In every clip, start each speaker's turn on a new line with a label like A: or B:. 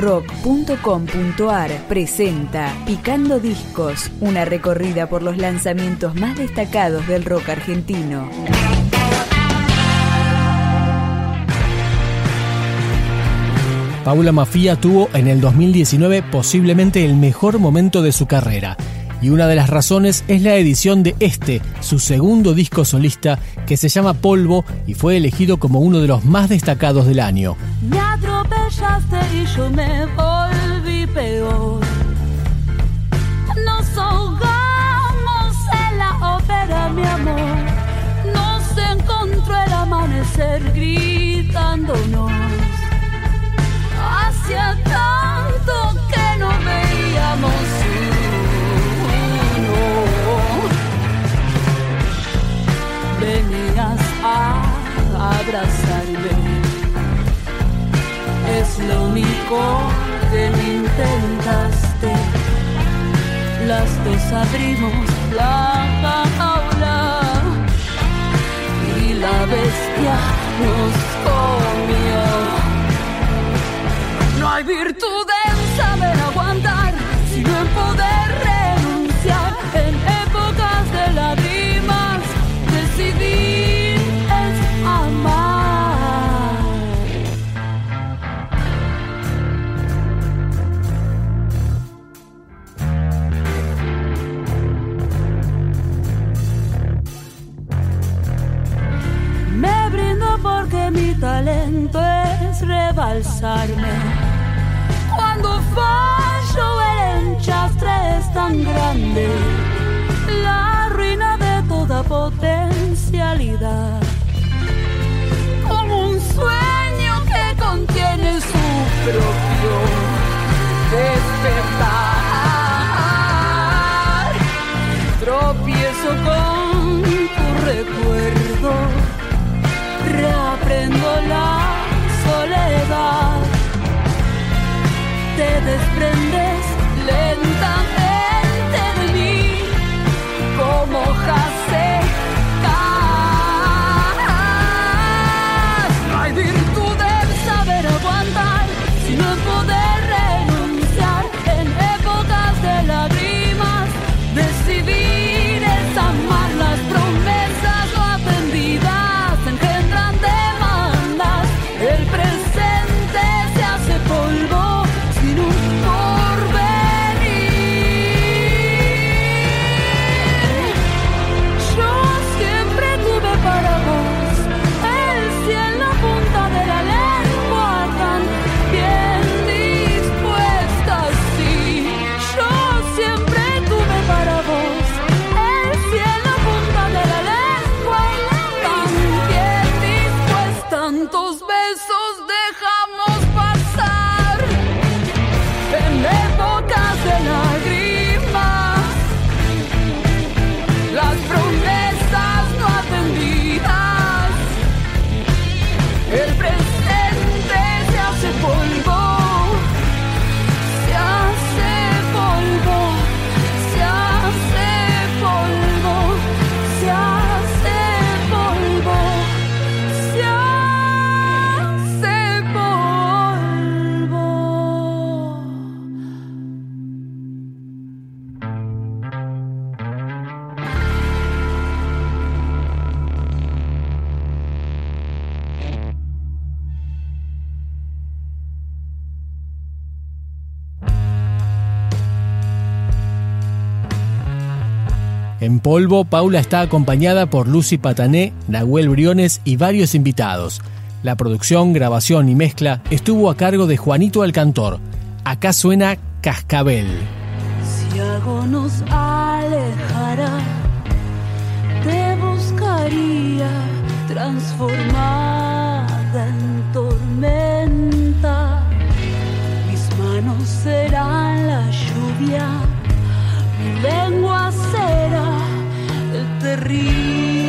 A: rock.com.ar presenta Picando Discos, una recorrida por los lanzamientos más destacados del rock argentino.
B: Paula Mafia tuvo en el 2019 posiblemente el mejor momento de su carrera y una de las razones es la edición de este, su segundo disco solista, que se llama Polvo y fue elegido como uno de los más destacados del año.
C: Me y yo me volví peor. Nos ahogamos en la ópera, mi amor. Nos encontró el amanecer gritándonos. Hacia tanto que no veíamos venías a abrazarme. Es lo único que me intentaste. Las dos abrimos la jaula y la bestia nos comió. No hay virtud es rebalsarme. Cuando fallo el enchastre es tan grande, la ruina de toda potencialidad. En Polvo,
B: Paula está acompañada por Lucy Patané, Nahuel Briones y varios invitados. La producción, grabación y mezcla estuvo a cargo de Juanito Alcantor. Acá suena Cascabel.
C: Si algo nos alejara, te buscaría transformada en tormenta. Mis manos serán la lluvia, mi lengua será el terrible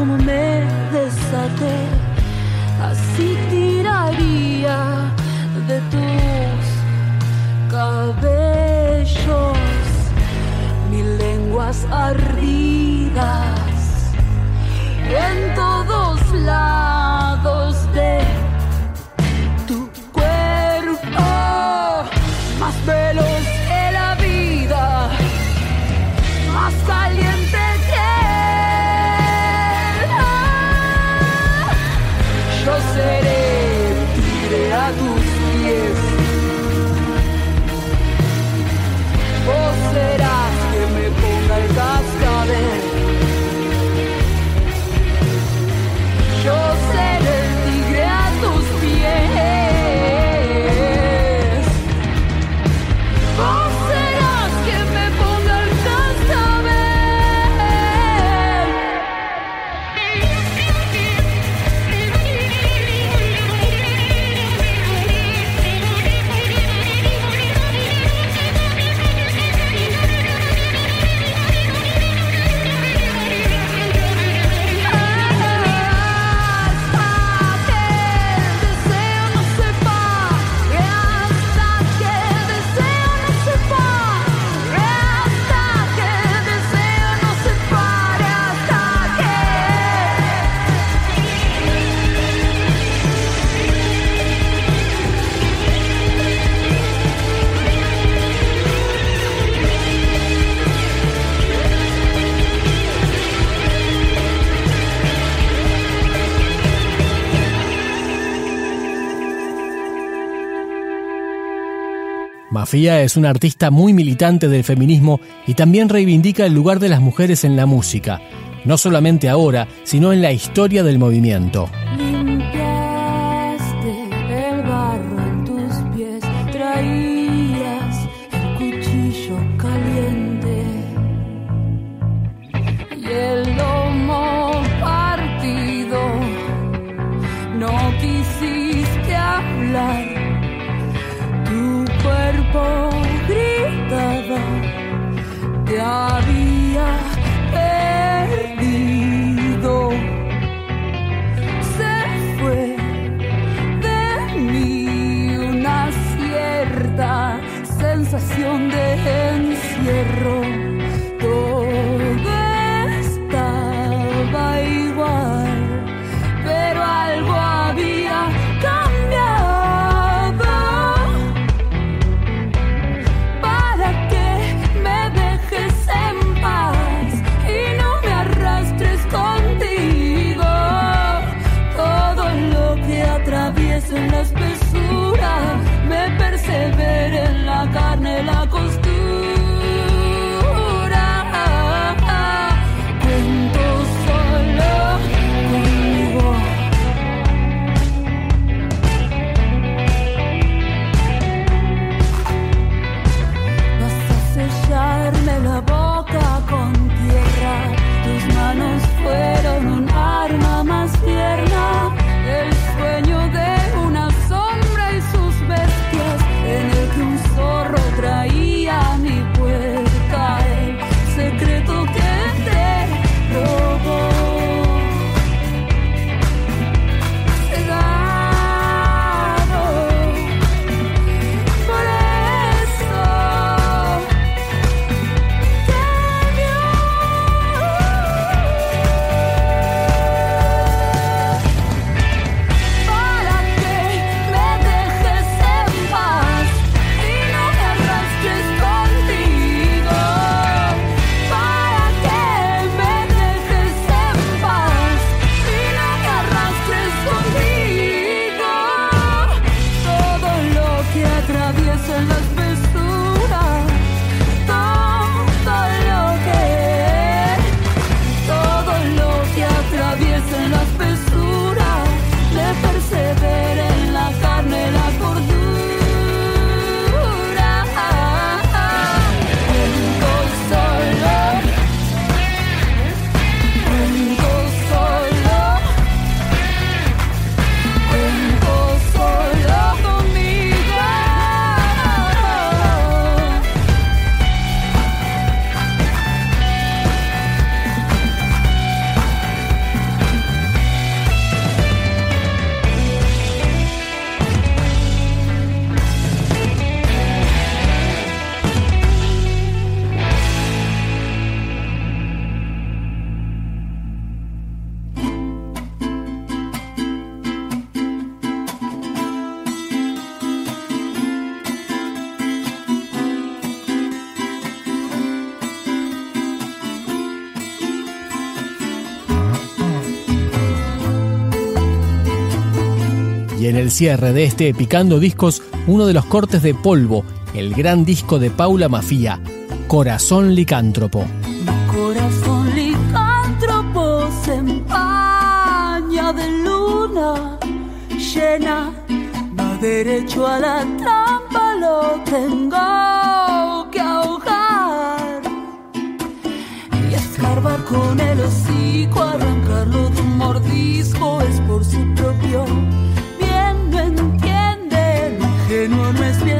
C: como me desaté.
B: Mafia es una artista muy militante del feminismo y también reivindica el lugar de las mujeres en la música, no solamente ahora, sino en la historia del movimiento.
C: day. Y en el
B: cierre de este Picando Discos, uno de los cortes de polvo, el gran disco de Paula Mafía, Corazón Licántropo.
C: Corazón licántropo se empaña de luna llena, va derecho a la trampa, lo tengo que ahogar y escarbar con el hocico, arrancarlo de un mordisco, es por su propio no es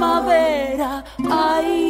C: primavera. Ay,